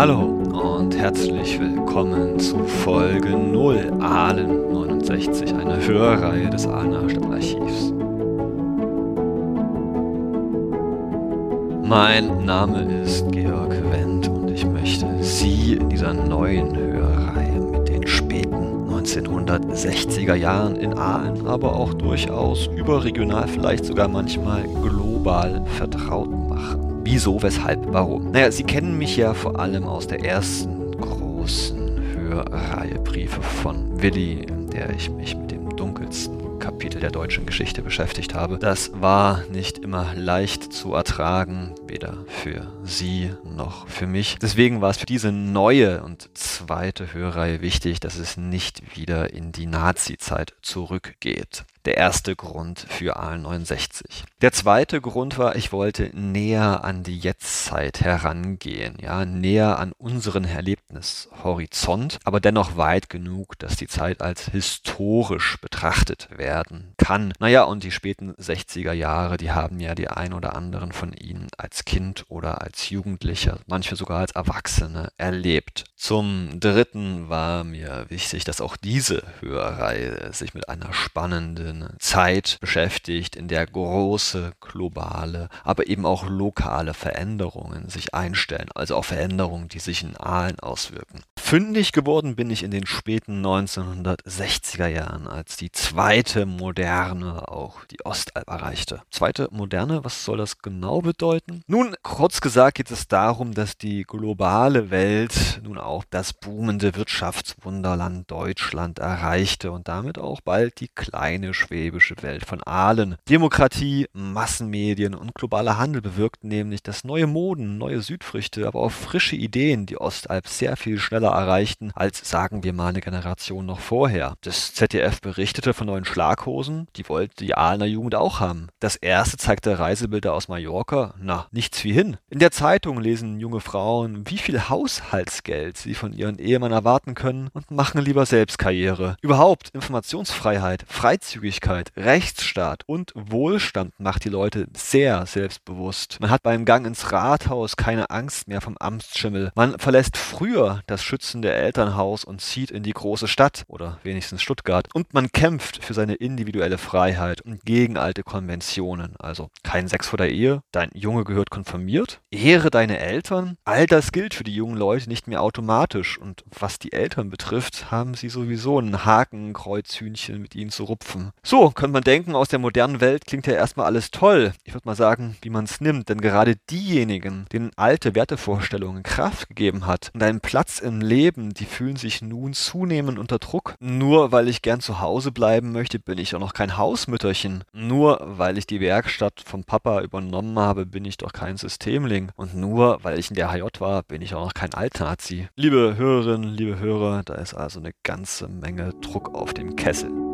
Hallo und herzlich willkommen zu Folge 0 Aalen 69, eine Hörreihe des Aalener Stadtarchivs. Mein Name ist Georg Wendt und ich möchte Sie in dieser neuen Hörreihe mit den späten 1960er Jahren in Aalen, aber auch durchaus überregional, vielleicht sogar manchmal global vertraut machen. Wieso, weshalb, warum? Naja, Sie kennen mich ja vor allem aus der ersten großen Hörreihe Briefe von Willi, in der ich mich mit dem dunkelsten Kapitel der deutschen Geschichte beschäftigt habe. Das war nicht immer leicht zu ertragen, weder für Sie noch für mich. Deswegen war es für diese neue und zweite Hörreihe wichtig, dass es nicht wieder in die Nazi-Zeit zurückgeht der erste Grund für AL69. Der zweite Grund war, ich wollte näher an die Jetztzeit herangehen, ja, näher an unseren Erlebnishorizont, aber dennoch weit genug, dass die Zeit als historisch betrachtet werden kann. Naja, und die späten 60er Jahre, die haben ja die ein oder anderen von Ihnen als Kind oder als Jugendlicher, manche sogar als Erwachsene erlebt. Zum dritten war mir wichtig, dass auch diese Hörreihe sich mit einer spannenden Zeit beschäftigt, in der große globale, aber eben auch lokale Veränderungen sich einstellen, also auch Veränderungen, die sich in Aalen auswirken. Fündig geworden bin ich in den späten 1960er Jahren, als die zweite Moderne auch die Ostalb erreichte. Zweite Moderne, was soll das genau bedeuten? Nun, kurz gesagt geht es darum, dass die globale Welt nun auch das boomende Wirtschaftswunderland Deutschland erreichte und damit auch bald die kleine schwäbische Welt von Aalen. Demokratie, Massenmedien und globaler Handel bewirkten nämlich, dass neue Moden, neue Südfrüchte, aber auch frische Ideen die Ostalb sehr viel schneller erreichten als, sagen wir mal, eine Generation noch vorher. Das ZDF berichtete von neuen Schlaghosen, die wollte die Aalener Jugend auch haben. Das erste zeigte Reisebilder aus Mallorca, na, nichts wie hin. In der Zeitung lesen junge Frauen, wie viel Haushaltsgeld sie von ihren Ehemann erwarten können und machen lieber selbst Karriere. Überhaupt Informationsfreiheit, Freizügigkeit, Rechtsstaat und Wohlstand macht die Leute sehr selbstbewusst. Man hat beim Gang ins Rathaus keine Angst mehr vom Amtsschimmel. Man verlässt früher das schützende Elternhaus und zieht in die große Stadt oder wenigstens Stuttgart. Und man kämpft für seine individuelle Freiheit und gegen alte Konventionen. Also kein Sex vor der Ehe, dein Junge gehört konfirmiert, ehre deine Eltern. All das gilt für die jungen Leute nicht mehr automatisch. Und was die Eltern betrifft, haben sie sowieso einen Hakenkreuzhühnchen mit ihnen zu rupfen. So, könnte man denken, aus der modernen Welt klingt ja erstmal alles toll. Ich würde mal sagen, wie man es nimmt, denn gerade diejenigen, denen alte Wertevorstellungen Kraft gegeben hat und einen Platz im Leben, die fühlen sich nun zunehmend unter Druck. Nur weil ich gern zu Hause bleiben möchte, bin ich doch noch kein Hausmütterchen. Nur weil ich die Werkstatt vom Papa übernommen habe, bin ich doch kein Systemling. Und nur weil ich in der HJ war, bin ich auch noch kein Altnazi. Liebe Hörerinnen, liebe Hörer, da ist also eine ganze Menge Druck auf dem Kessel.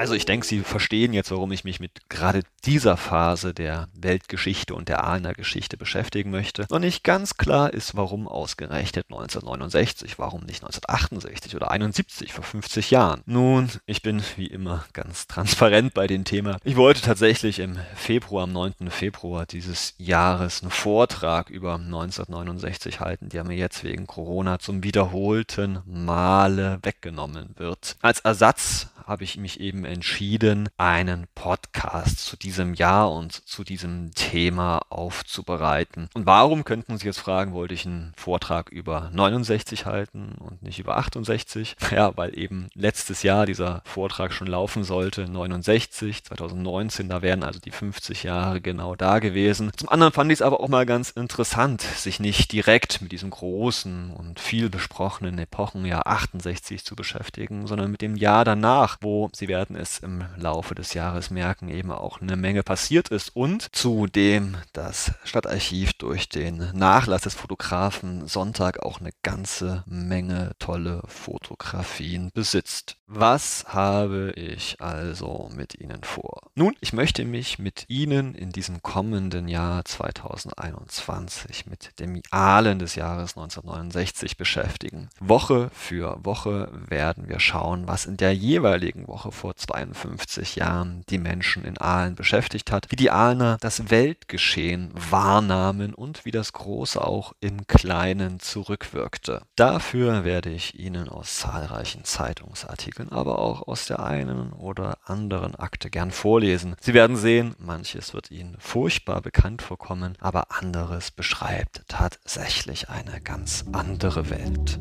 Also ich denke, Sie verstehen jetzt, warum ich mich mit gerade dieser Phase der Weltgeschichte und der Ahner Geschichte beschäftigen möchte. Noch nicht ganz klar ist, warum ausgerechnet 1969, warum nicht 1968 oder 71 vor 50 Jahren. Nun, ich bin wie immer ganz transparent bei dem Thema. Ich wollte tatsächlich im Februar, am 9. Februar dieses Jahres einen Vortrag über 1969 halten, der mir jetzt wegen Corona zum wiederholten Male weggenommen wird. Als Ersatz habe ich mich eben entschieden, einen Podcast zu diesem Jahr und zu diesem Thema aufzubereiten. Und warum könnten Sie jetzt fragen, wollte ich einen Vortrag über 69 halten und nicht über 68? Ja, weil eben letztes Jahr dieser Vortrag schon laufen sollte, 69, 2019, da wären also die 50 Jahre genau da gewesen. Zum anderen fand ich es aber auch mal ganz interessant, sich nicht direkt mit diesem großen und viel besprochenen Epochenjahr 68 zu beschäftigen, sondern mit dem Jahr danach, wo, Sie werden es im Laufe des Jahres merken, eben auch eine Menge passiert ist und zudem das Stadtarchiv durch den Nachlass des Fotografen Sonntag auch eine ganze Menge tolle Fotografien besitzt. Was habe ich also mit Ihnen vor? Nun, ich möchte mich mit Ihnen in diesem kommenden Jahr 2021 mit dem Aalen des Jahres 1969 beschäftigen. Woche für Woche werden wir schauen, was in der jeweiligen Regenbogenwoche vor 52 Jahren die Menschen in Aalen beschäftigt hat, wie die Aalener das Weltgeschehen wahrnahmen und wie das Große auch im Kleinen zurückwirkte. Dafür werde ich Ihnen aus zahlreichen Zeitungsartikeln, aber auch aus der einen oder anderen Akte gern vorlesen. Sie werden sehen, manches wird Ihnen furchtbar bekannt vorkommen, aber anderes beschreibt tatsächlich eine ganz andere Welt.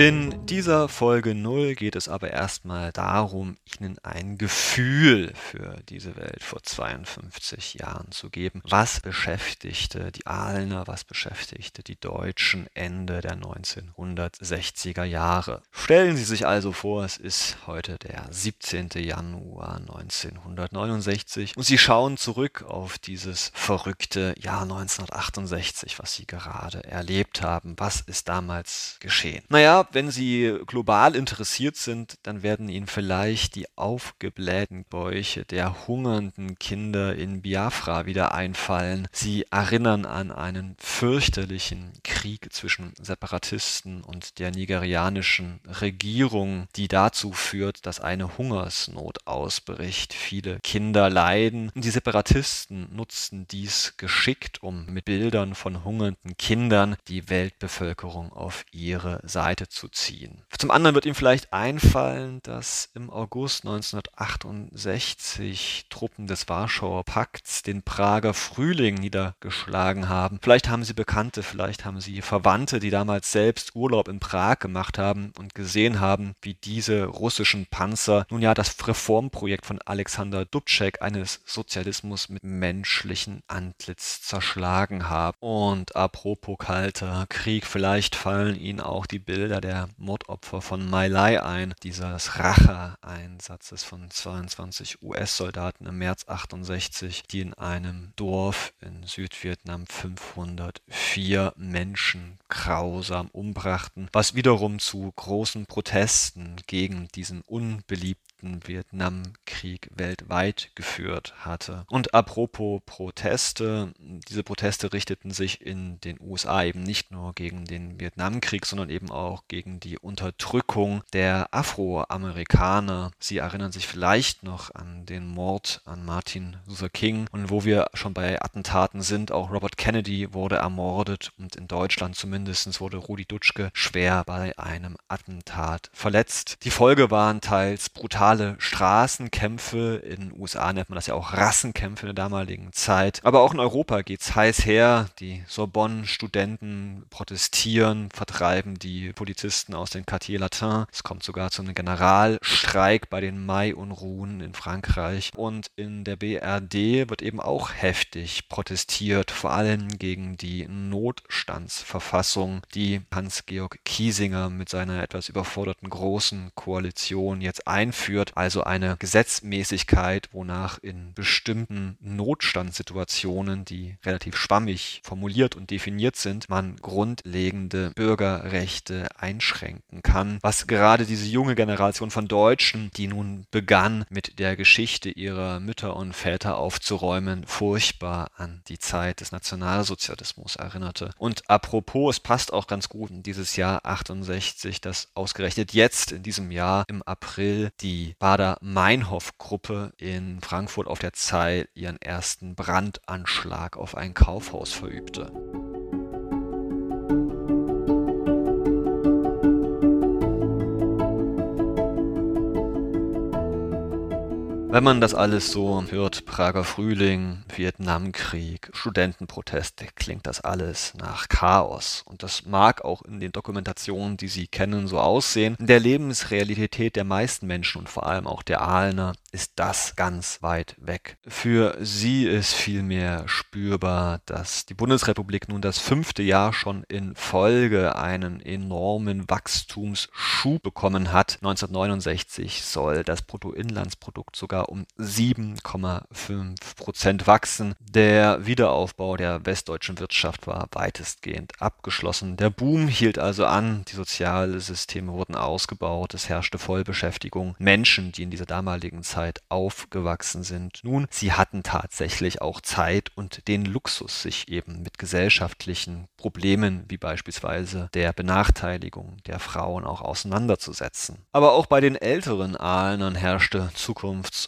In dieser Folge 0 geht es aber erstmal darum, Ihnen ein Gefühl für diese Welt vor 52 Jahren zu geben. Was beschäftigte die Aalener, was beschäftigte die Deutschen Ende der 1960er Jahre? Stellen Sie sich also vor, es ist heute der 17. Januar 1969 und Sie schauen zurück auf dieses verrückte Jahr 1968, was Sie gerade erlebt haben. Was ist damals geschehen? Naja, wenn Sie global interessiert sind, dann werden Ihnen vielleicht die aufgeblähten Bäuche der hungernden Kinder in Biafra wieder einfallen. Sie erinnern an einen fürchterlichen Krieg zwischen Separatisten und der nigerianischen Regierung, die dazu führt, dass eine Hungersnot ausbricht. Viele Kinder leiden. Die Separatisten nutzten dies geschickt, um mit Bildern von hungernden Kindern die Weltbevölkerung auf ihre Seite zu ziehen. Zum anderen wird ihm vielleicht einfallen, dass im August 1968 Truppen des Warschauer Pakts den Prager Frühling niedergeschlagen haben. Vielleicht haben sie Bekannte, vielleicht haben sie Verwandte, die damals selbst Urlaub in Prag gemacht haben und gesehen haben, wie diese russischen Panzer nun ja das Reformprojekt von Alexander Dubček eines Sozialismus mit menschlichen Antlitz zerschlagen haben. Und apropos kalter Krieg, vielleicht fallen ihnen auch die Bilder der Mordopfer von My Lai ein, dieses Rache-Einsatzes von 22 US-Soldaten im März 68, die in einem Dorf in Südvietnam 504 Menschen grausam umbrachten, was wiederum zu großen Protesten gegen diesen unbeliebten Konflikten Vietnamkrieg weltweit geführt hatte. Und apropos Proteste, diese Proteste richteten sich in den USA eben nicht nur gegen den Vietnamkrieg, sondern eben auch gegen die Unterdrückung der Afroamerikaner. Sie erinnern sich vielleicht noch an den Mord an Martin Luther King und wo wir schon bei Attentaten sind, auch Robert Kennedy wurde ermordet und in Deutschland zumindest wurde Rudi Dutschke schwer bei einem Attentat verletzt. Die Folge waren teils brutal brutale Straßenkämpfe. In den USA nennt man das ja auch Rassenkämpfe in der damaligen Zeit. Aber auch in Europa geht es heiß her. Die Sorbonne-Studenten protestieren, vertreiben die Polizisten aus den Quartier Latin. Es kommt sogar zu einem Generalstreik bei den Mai-Unruhen in Frankreich. Und in der BRD wird eben auch heftig protestiert, vor allem gegen die Notstandsverfassung, die Hans-Georg Kiesinger mit seiner etwas überforderten großen Koalition jetzt einführt einführt, also eine Gesetzmäßigkeit, wonach in bestimmten Notstandssituationen, die relativ schwammig formuliert und definiert sind, man grundlegende Bürgerrechte einschränken kann, was gerade diese junge Generation von Deutschen, die nun begann, mit der Geschichte ihrer Mütter und Väter aufzuräumen, furchtbar an die Zeit des Nationalsozialismus erinnerte. Und apropos, es passt auch ganz gut in dieses Jahr 68, dass ausgerechnet jetzt in diesem Jahr im April die Bader-Meinhof-Gruppe in Frankfurt auf der Zeil ihren ersten Brandanschlag auf ein Kaufhaus verübte. Wenn man das alles so hört, Prager Frühling, Vietnamkrieg, Studentenproteste, klingt das alles nach Chaos. Und das mag auch in den Dokumentationen, die Sie kennen, so aussehen. In der Lebensrealität der meisten Menschen und vor allem auch der Aalener ist das ganz weit weg. Für sie ist vielmehr spürbar, dass die Bundesrepublik nun das fünfte Jahr schon in Folge einen enormen Wachstumsschub bekommen hat. 1969 soll das Bruttoinlandsprodukt sogar um 7,5 5% wachsen. Der Wiederaufbau der westdeutschen Wirtschaft war weitestgehend abgeschlossen. Der Boom hielt also an, die Sozialsysteme wurden ausgebaut, es herrschte Vollbeschäftigung. Menschen, die in dieser damaligen Zeit aufgewachsen sind, nun, sie hatten tatsächlich auch Zeit und den Luxus, sich eben mit gesellschaftlichen Problemen wie beispielsweise der Benachteiligung der Frauen auch auseinanderzusetzen. Aber auch bei den älteren Ahlnern herrschte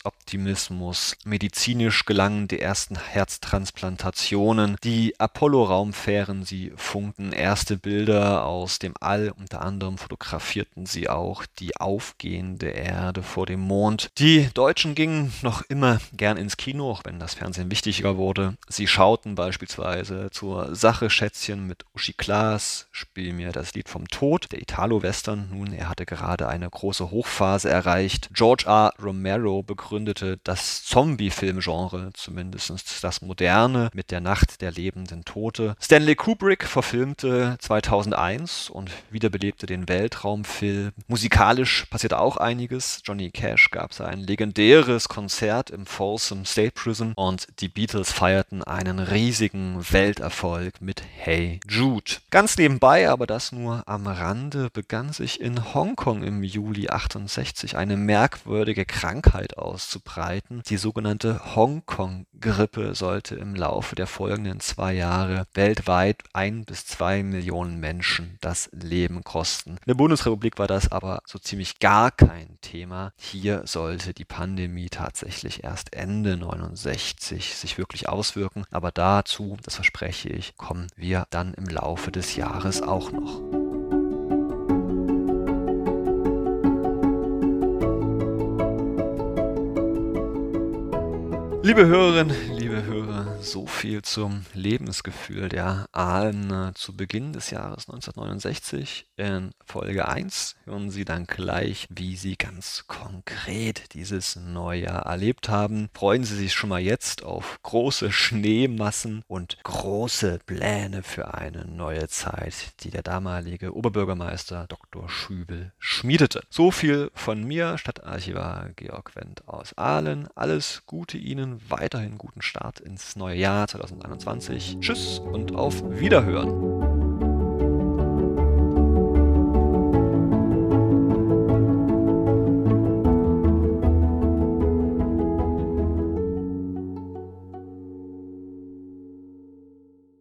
Zukunftsoptimismus. Medizinisch gelangen die ersten Herztransplantationen. Die Apollo-Raumfähren, sie funkten erste Bilder aus dem All. Unter anderem fotografierten sie auch die aufgehende Erde vor dem Mond. Die Deutschen gingen noch immer gern ins Kino, auch wenn das Fernsehen wichtiger wurde. Sie schauten beispielsweise zur Sache Schätzchen mit Uschi Klaas, Spiel mir das Lied vom Tod, der Italo-Western. Nun, er hatte gerade eine große Hochphase erreicht. George R. Romero begründete das Zombie-Filmgenre, zumindest das moderne, mit der Nacht der lebenden Tote. Stanley Kubrick verfilmte 2001 und wiederbelebte den Weltraumfilm. Musikalisch passierte auch einiges. Johnny Cash gab sein legendäres Konzert im Folsom State Prison und die Beatles feierten einen riesigen Welterfolg mit Hey Jude. Ganz nebenbei, aber das nur am Rande, begann sich in Hongkong im Juli 68 eine merkwürdige Krankheit auszubreiten. Die sogenannte Hongkong-Grippe sollte im Laufe der folgenden zwei Jahre weltweit ein bis zwei Millionen Menschen das Leben kosten. In der Bundesrepublik war das aber so ziemlich gar kein Thema. Hier sollte die Pandemie tatsächlich erst Ende 69 sich wirklich auswirken. Aber dazu, das verspreche ich, kommen wir dann im Laufe des Jahres auch noch. Liebe Hörerinnen, liebe Hörer, so viel zum Lebensgefühl der Aalen zu Beginn des Jahres 1969. In Folge 1 hören Sie dann gleich, wie Sie ganz konkret dieses Neujahr erlebt haben. Freuen Sie sich schon mal jetzt auf große Schneemassen und große Pläne für eine neue Zeit, die der damalige Oberbürgermeister Dr. Schübel schmiedete. So viel von mir, Stadtarchivar Georg Wendt aus Aalen. Alles Gute Ihnen, weiterhin guten Start ins neue Jahr 2021. Tschüss und auf Wiederhören.